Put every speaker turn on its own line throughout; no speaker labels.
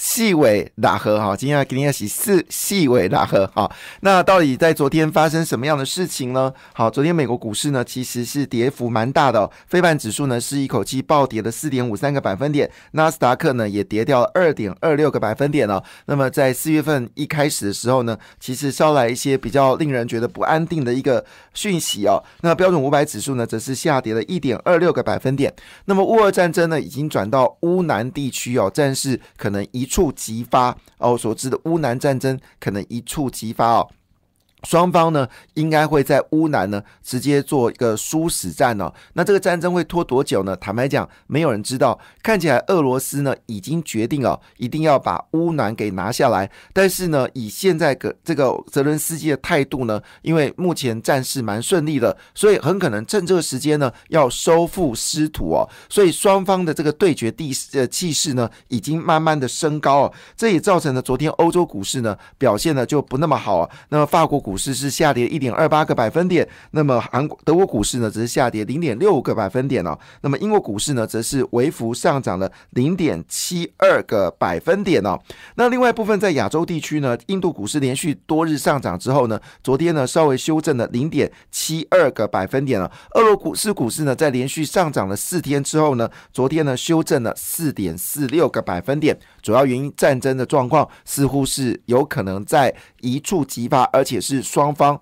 细尾打和哈，今天要给你要洗四细尾打和哈。那到底在昨天发生什么样的事情呢？好，昨天美国股市呢其实是跌幅蛮大的，非半指数呢是一口气暴跌了。四点五三个百分点，纳斯达克呢也跌掉了二点二六个百分点了。那么在四月份一开始的时候呢，其实捎来一些比较令人觉得不安定的一个讯息哦。那标准五百指数呢，则是下跌了一点二六个百分点。那么乌俄战争呢，已经转到乌南地区哦，战事可能一触即发哦。所知的乌南战争可能一触即发哦。双方呢，应该会在乌南呢直接做一个殊死战哦。那这个战争会拖多久呢？坦白讲，没有人知道。看起来俄罗斯呢已经决定哦，一定要把乌南给拿下来。但是呢，以现在个这个泽伦斯基的态度呢，因为目前战事蛮顺利的，所以很可能趁这个时间呢要收复失土哦。所以双方的这个对决地呃气势呢，已经慢慢的升高哦。这也造成了昨天欧洲股市呢表现呢就不那么好啊。那么法国。股市是下跌一点二八个百分点，那么韩国、德国股市呢，则是下跌零点六个百分点哦。那么英国股市呢，则是微幅上涨了零点七二个百分点哦。那另外部分在亚洲地区呢，印度股市连续多日上涨之后呢，昨天呢稍微修正了零点七二个百分点了。俄罗股市股市呢，在连续上涨了四天之后呢，昨天呢修正了四点四六个百分点。主要原因，战争的状况似乎是有可能在一触即发，而且是。双方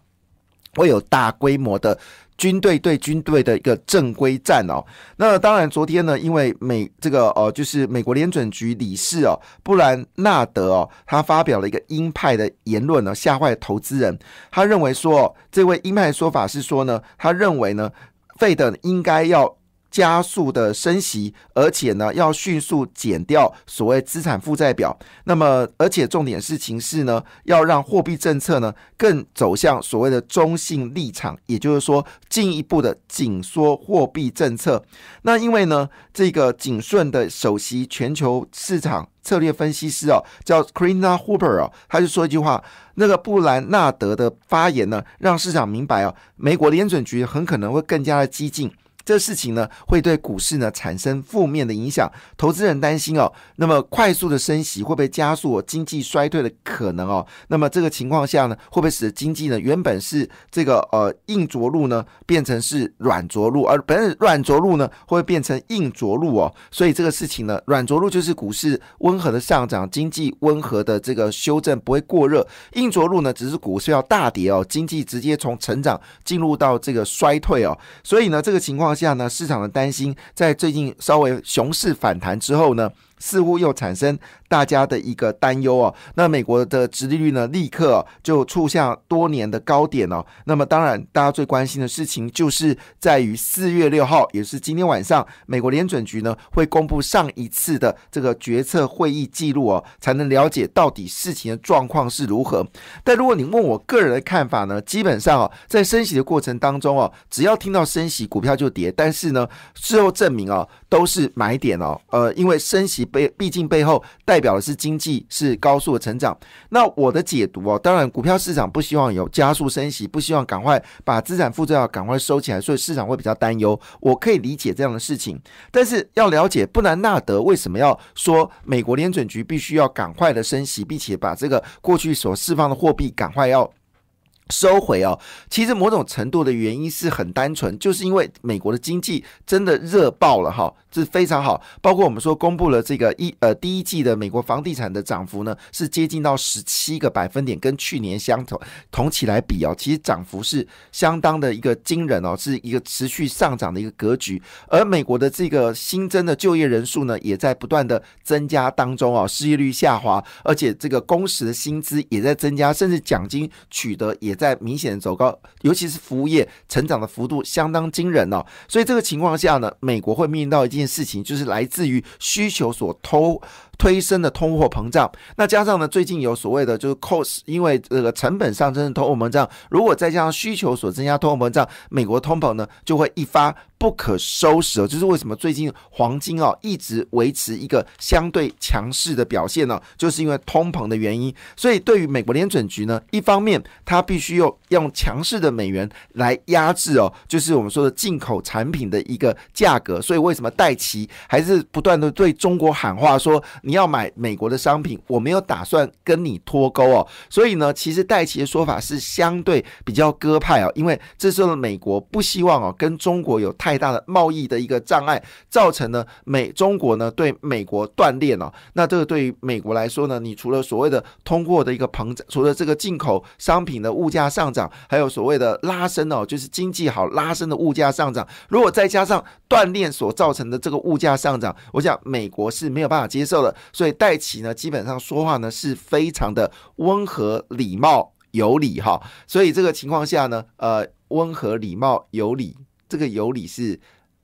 会有大规模的军队对军队的一个正规战哦。那当然，昨天呢，因为美这个呃，就是美国联准局理事哦，布兰纳德哦，他发表了一个鹰派的言论呢，吓坏投资人。他认为说，这位鹰派的说法是说呢，他认为呢，费德应该要。加速的升息，而且呢，要迅速减掉所谓资产负债表。那么，而且重点事情是呢，要让货币政策呢更走向所谓的中性立场，也就是说，进一步的紧缩货币政策。那因为呢，这个景顺的首席全球市场策略分析师哦，叫 Krina Hooper 哦，他就说一句话：那个布兰纳德的发言呢，让市场明白哦，美国联准局很可能会更加的激进。这事情呢，会对股市呢产生负面的影响。投资人担心哦，那么快速的升息会不会加速经济衰退的可能哦？那么这个情况下呢，会不会使得经济呢原本是这个呃硬着陆呢，变成是软着陆，而本软着陆呢，会变成硬着陆哦？所以这个事情呢，软着陆就是股市温和的上涨，经济温和的这个修正不会过热；硬着陆呢，只是股市要大跌哦，经济直接从成长进入到这个衰退哦。所以呢，这个情况。下呢，市场的担心在最近稍微熊市反弹之后呢。似乎又产生大家的一个担忧哦。那美国的殖利率呢，立刻就触向多年的高点哦。那么当然，大家最关心的事情就是在于四月六号，也是今天晚上，美国联准局呢会公布上一次的这个决策会议记录哦，才能了解到底事情的状况是如何。但如果你问我个人的看法呢，基本上哦，在升息的过程当中哦，只要听到升息，股票就跌。但是呢，事后证明哦，都是买点哦。呃，因为升息。背毕竟背后带代表的是经济是高速的成长。那我的解读哦，当然股票市场不希望有加速升息，不希望赶快把资产负债要赶快收起来，所以市场会比较担忧。我可以理解这样的事情，但是要了解布兰纳德为什么要说美国联准局必须要赶快的升息，并且把这个过去所释放的货币赶快要。收回哦，其实某种程度的原因是很单纯，就是因为美国的经济真的热爆了哈，这非常好。包括我们说公布了这个一呃第一季的美国房地产的涨幅呢，是接近到十七个百分点，跟去年相同同期来比哦，其实涨幅是相当的一个惊人哦，是一个持续上涨的一个格局。而美国的这个新增的就业人数呢，也在不断的增加当中哦，失业率下滑，而且这个工时的薪资也在增加，甚至奖金取得也。在明显的走高，尤其是服务业成长的幅度相当惊人哦。所以这个情况下呢，美国会面临到一件事情，就是来自于需求所偷。推升的通货膨胀，那加上呢，最近有所谓的就是 cost，因为这个成本上升的通货膨胀，如果再加上需求所增加通货膨胀，美国通膨呢就会一发不可收拾哦。就是为什么最近黄金哦一直维持一个相对强势的表现呢？就是因为通膨的原因。所以对于美国联准局呢，一方面它必须用用强势的美元来压制哦，就是我们说的进口产品的一个价格。所以为什么戴奇还是不断的对中国喊话说你要买美国的商品，我没有打算跟你脱钩哦。所以呢，其实戴奇的说法是相对比较鸽派哦，因为这时候的美国不希望哦跟中国有太大的贸易的一个障碍，造成呢美中国呢对美国断裂哦。那这个对于美国来说呢，你除了所谓的通货的一个膨胀，除了这个进口商品的物价上涨，还有所谓的拉升哦，就是经济好拉升的物价上涨，如果再加上断裂所造成的这个物价上涨，我想美国是没有办法接受的。所以戴奇呢，基本上说话呢是非常的温和、礼貌、有礼哈。所以这个情况下呢，呃，温和、礼貌、有礼，这个有礼是。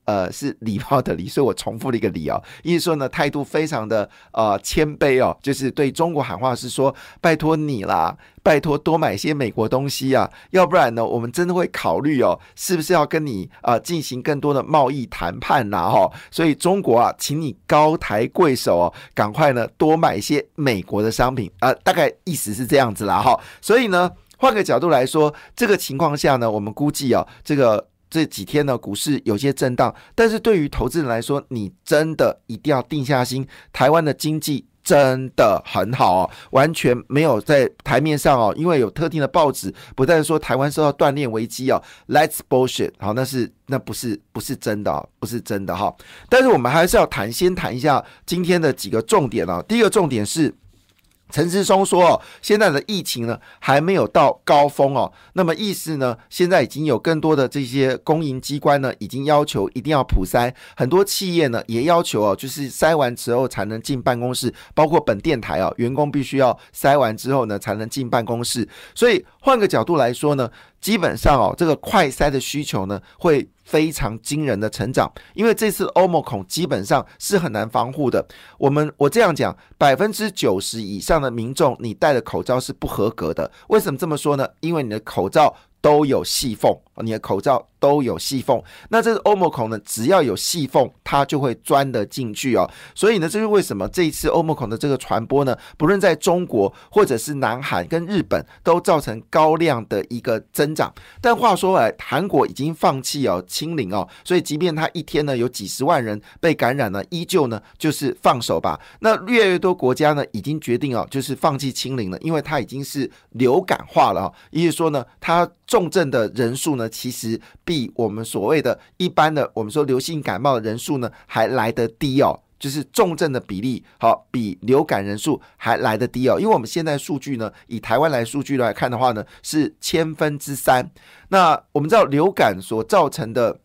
呃，是礼貌的礼，所以我重复了一个礼哦。意思说呢，态度非常的呃谦卑哦，就是对中国喊话是说，拜托你啦，拜托多买些美国东西啊，要不然呢，我们真的会考虑哦，是不是要跟你啊进行更多的贸易谈判呐？哈，所以中国啊，请你高抬贵手哦，赶快呢多买一些美国的商品啊，大概意思是这样子啦。哈，所以呢，换个角度来说，这个情况下呢，我们估计啊，这个。这几天呢，股市有些震荡，但是对于投资人来说，你真的一定要定下心。台湾的经济真的很好哦，完全没有在台面上哦，因为有特定的报纸不但说台湾受到断裂危机哦，Let's bullshit，好，那是那不是不是真的，不是真的哈。但是我们还是要谈，先谈一下今天的几个重点啊。第一个重点是。陈志松说：“哦，现在的疫情呢还没有到高峰哦，那么意思呢，现在已经有更多的这些公营机关呢，已经要求一定要普筛，很多企业呢也要求哦，就是筛完之后才能进办公室，包括本电台哦，员工必须要筛完之后呢才能进办公室。所以换个角度来说呢，基本上哦，这个快筛的需求呢会。”非常惊人的成长，因为这次欧盟孔基本上是很难防护的。我们我这样讲，百分之九十以上的民众，你戴的口罩是不合格的。为什么这么说呢？因为你的口罩都有细缝，你的口罩。都有细缝，那这个欧盟孔呢？只要有细缝，它就会钻得进去哦。所以呢，这是为什么这一次欧盟孔的这个传播呢？不论在中国或者是南韩跟日本，都造成高量的一个增长。但话说回来，韩国已经放弃哦清零哦，所以即便它一天呢有几十万人被感染呢，依旧呢就是放手吧。那越来越多国家呢已经决定哦，就是放弃清零了，因为它已经是流感化了啊。意思说呢，它重症的人数呢，其实。比我们所谓的一般的，我们说流行感冒的人数呢，还来得低哦，就是重症的比例好，比流感人数还来得低哦。因为我们现在数据呢，以台湾来数据来看的话呢，是千分之三。那我们知道流感所造成的。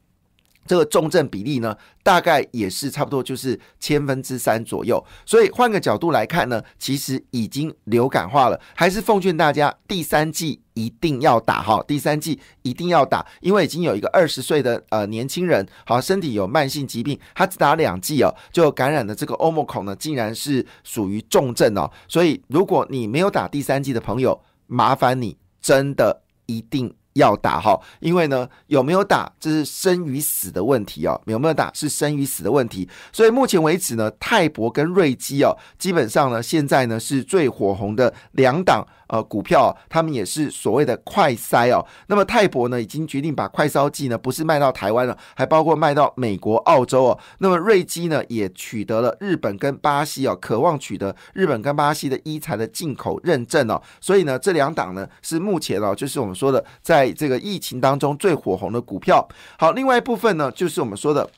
这个重症比例呢，大概也是差不多就是千分之三左右。所以换个角度来看呢，其实已经流感化了。还是奉劝大家，第三季一定要打哈，第三季一定要打，因为已经有一个二十岁的呃年轻人，好身体有慢性疾病，他只打两剂哦，就感染的这个欧莫孔呢，竟然是属于重症哦。所以如果你没有打第三剂的朋友，麻烦你真的一定。要打哈，因为呢，有没有打这是生与死的问题哦，有没有打是生与死的问题。所以目前为止呢，泰伯跟瑞基哦，基本上呢，现在呢是最火红的两档。呃，股票他们也是所谓的快筛哦。那么泰博呢，已经决定把快烧剂呢，不是卖到台湾了，还包括卖到美国、澳洲哦。那么瑞基呢，也取得了日本跟巴西哦，渴望取得日本跟巴西的医材的进口认证哦。所以呢，这两档呢，是目前哦，就是我们说的，在这个疫情当中最火红的股票。好，另外一部分呢，就是我们说的。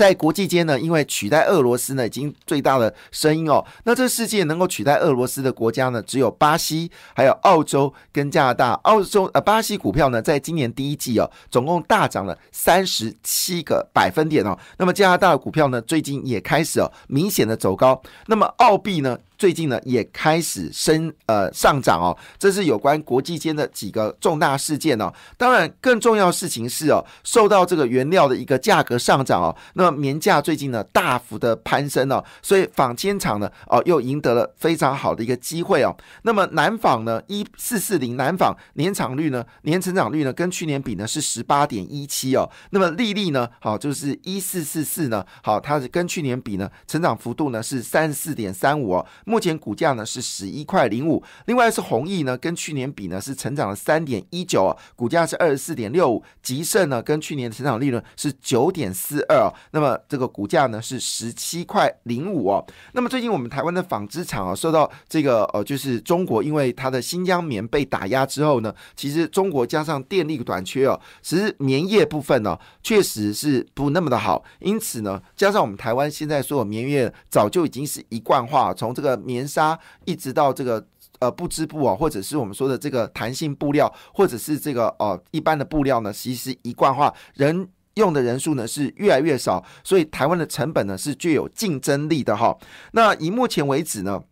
在国际间呢，因为取代俄罗斯呢，已经最大的声音哦。那这世界能够取代俄罗斯的国家呢，只有巴西、还有澳洲跟加拿大。澳洲呃，巴西股票呢，在今年第一季哦，总共大涨了三十七个百分点哦。那么加拿大的股票呢，最近也开始哦，明显的走高。那么澳币呢？最近呢也开始升呃上涨哦，这是有关国际间的几个重大事件哦。当然，更重要事情是哦，受到这个原料的一个价格上涨哦，那棉价最近呢大幅的攀升哦，所以纺纤厂呢哦又赢得了非常好的一个机会哦。那么南纺呢一四四零南纺年产率呢年成长率呢跟去年比呢是十八点一七哦，那么利率呢好就是一四四四呢好它是跟去年比呢成长幅度呢是三十四点三五哦。目前股价呢是十一块零五，另外是弘毅呢，跟去年比呢是成长了三点一九，股价是二十四点六五。吉盛呢，跟去年的成长利润是九点四二，那么这个股价呢是十七块零五哦。那么最近我们台湾的纺织厂啊，受到这个呃，就是中国因为它的新疆棉被打压之后呢，其实中国加上电力短缺哦，其实棉业部分呢确实是不那么的好，因此呢，加上我们台湾现在所有棉业早就已经是一贯化，从这个棉纱一直到这个呃布织布啊，或者是我们说的这个弹性布料，或者是这个呃一般的布料呢，其实一贯化，人用的人数呢是越来越少，所以台湾的成本呢是具有竞争力的哈。那以目前为止呢，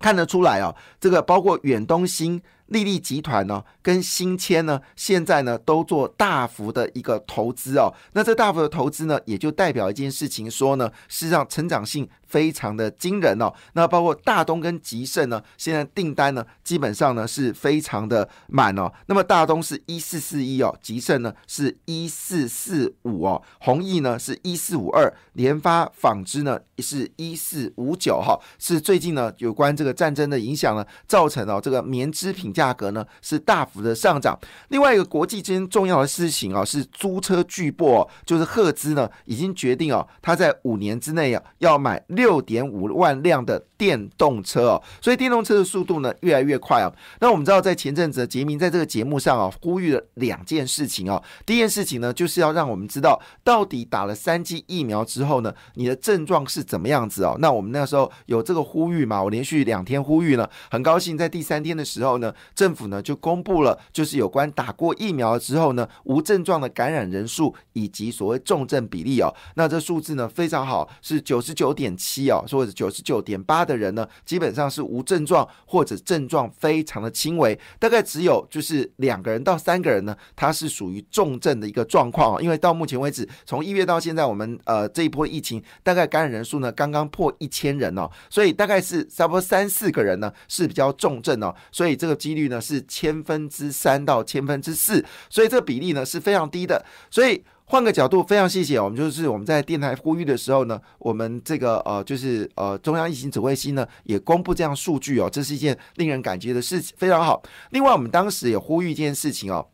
看得出来啊，这个包括远东新。利利集团呢，跟新签呢，现在呢都做大幅的一个投资哦。那这大幅的投资呢，也就代表一件事情，说呢，事实上成长性非常的惊人哦。那包括大东跟吉盛呢，现在订单呢，基本上呢是非常的满哦。那么大东是一四四一哦，吉盛呢是一四四五哦，弘毅呢是一四五二，联发纺织呢是一四五九哈。是最近呢有关这个战争的影响呢，造成了这个棉织品。价格呢是大幅的上涨。另外一个国际间重要的事情啊，是租车巨擘，就是赫兹呢，已经决定哦，他在五年之内啊要买六点五万辆的电动车哦，所以电动车的速度呢越来越快啊。那我们知道，在前阵子杰明在这个节目上啊，呼吁了两件事情啊。第一件事情呢，就是要让我们知道，到底打了三剂疫苗之后呢，你的症状是怎么样子哦。那我们那时候有这个呼吁嘛，我连续两天呼吁呢，很高兴在第三天的时候呢。政府呢就公布了，就是有关打过疫苗之后呢，无症状的感染人数以及所谓重症比例哦。那这数字呢非常好，是九十九点七哦，或者九十九点八的人呢，基本上是无症状或者症状非常的轻微，大概只有就是两个人到三个人呢，他是属于重症的一个状况哦。因为到目前为止，从一月到现在，我们呃这一波疫情大概感染人数呢刚刚破一千人哦，所以大概是差不多三四个人呢是比较重症哦，所以这个率呢是千分之三到千分之四，所以这个比例呢是非常低的。所以换个角度，非常谢谢我们，就是我们在电台呼吁的时候呢，我们这个呃就是呃中央疫情指挥系呢也公布这样数据哦，这是一件令人感激的事情，非常好。另外，我们当时也呼吁一件事情哦。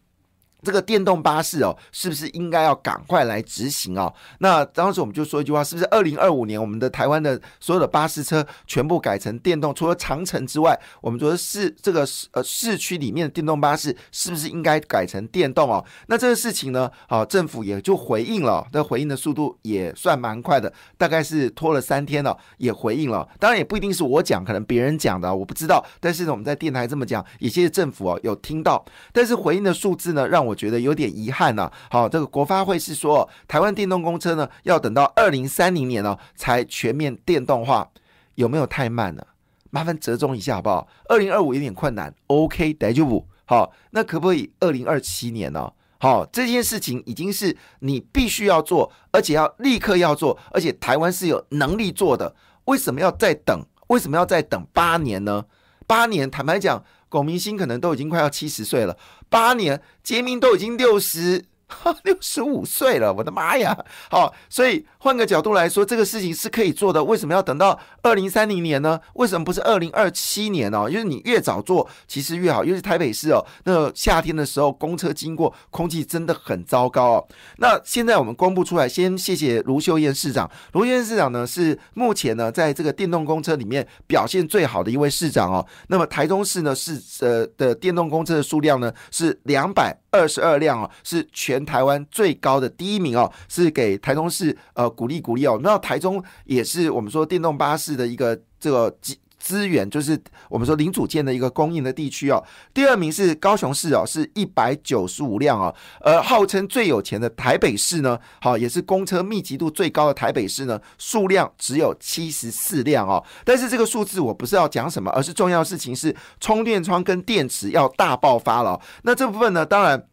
这个电动巴士哦，是不是应该要赶快来执行哦？那当时我们就说一句话，是不是二零二五年我们的台湾的所有的巴士车全部改成电动？除了长城之外，我们觉得市这个市呃市区里面的电动巴士是不是应该改成电动哦？那这个事情呢，好政府也就回应了，那回应的速度也算蛮快的，大概是拖了三天了，也回应了。当然也不一定是我讲，可能别人讲的，我不知道。但是呢，我们在电台这么讲，也谢谢政府哦有听到。但是回应的数字呢，让我。我觉得有点遗憾呢。好，这个国发会是说，台湾电动公车呢，要等到二零三零年呢，才全面电动化，有没有太慢了？麻烦折中一下好不好？二零二五有点困难，OK，得就不好。那可不可以二零二七年呢？好，这件事情已经是你必须要做，而且要立刻要做，而且台湾是有能力做的。为什么要再等？为什么要再等八年呢？八年，坦白讲。龚明星可能都已经快要七十岁了，八年，杰明都已经六十。六十五岁了，我的妈呀！好，所以换个角度来说，这个事情是可以做的。为什么要等到二零三零年呢？为什么不是二零二七年呢？因为你越早做，其实越好。尤其台北市哦，那夏天的时候，公车经过，空气真的很糟糕哦。那现在我们公布出来，先谢谢卢秀燕市长。卢秀燕市长呢，是目前呢，在这个电动公车里面表现最好的一位市长哦。那么台中市呢，是呃的电动公车的数量呢是两百。二十二辆哦，是全台湾最高的第一名哦，是给台中市呃鼓励鼓励哦。那台中也是我们说电动巴士的一个这个资源，就是我们说零组件的一个供应的地区哦。第二名是高雄市哦，是一百九十五辆哦。而号称最有钱的台北市呢，好也是公车密集度最高的台北市呢，数量只有七十四辆哦。但是这个数字我不是要讲什么，而是重要事情是充电桩跟电池要大爆发了。那这部分呢，当然。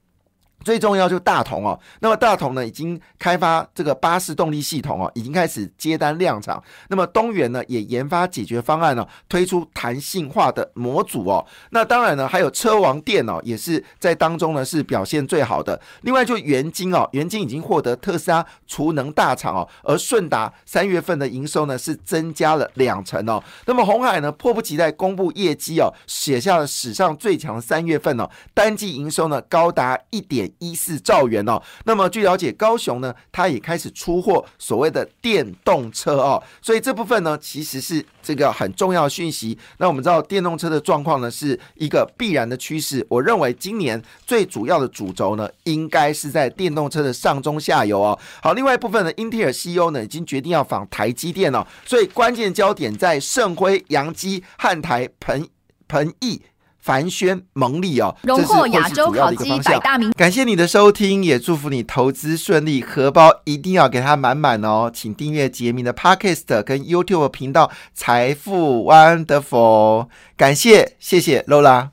最重要就是大同哦，那么大同呢已经开发这个巴士动力系统哦，已经开始接单量产。那么东元呢也研发解决方案呢，推出弹性化的模组哦。那当然呢还有车王电哦，也是在当中呢是表现最好的。另外就元晶哦，元晶已经获得特斯拉储能大厂哦，而顺达三月份的营收呢是增加了两成哦。那么红海呢迫不及待公布业绩哦，写下了史上最强三月份哦，单季营收呢高达一点。一四兆元哦，那么据了解，高雄呢，它也开始出货所谓的电动车哦，所以这部分呢，其实是这个很重要的讯息。那我们知道电动车的状况呢，是一个必然的趋势。我认为今年最主要的主轴呢，应该是在电动车的上中下游哦。好，另外一部分呢，英特尔 CEO 呢，已经决定要访台积电了，所以关键焦点在盛辉、扬基、汉台、彭彭毅。凡轩蒙利哦，
荣获亚洲烤鸡百大名。
感谢你的收听，也祝福你投资顺利，荷包一定要给它满满哦。请订阅杰明的 Podcast 跟 YouTube 频道财富 Wonderful。感谢，谢谢 Lola。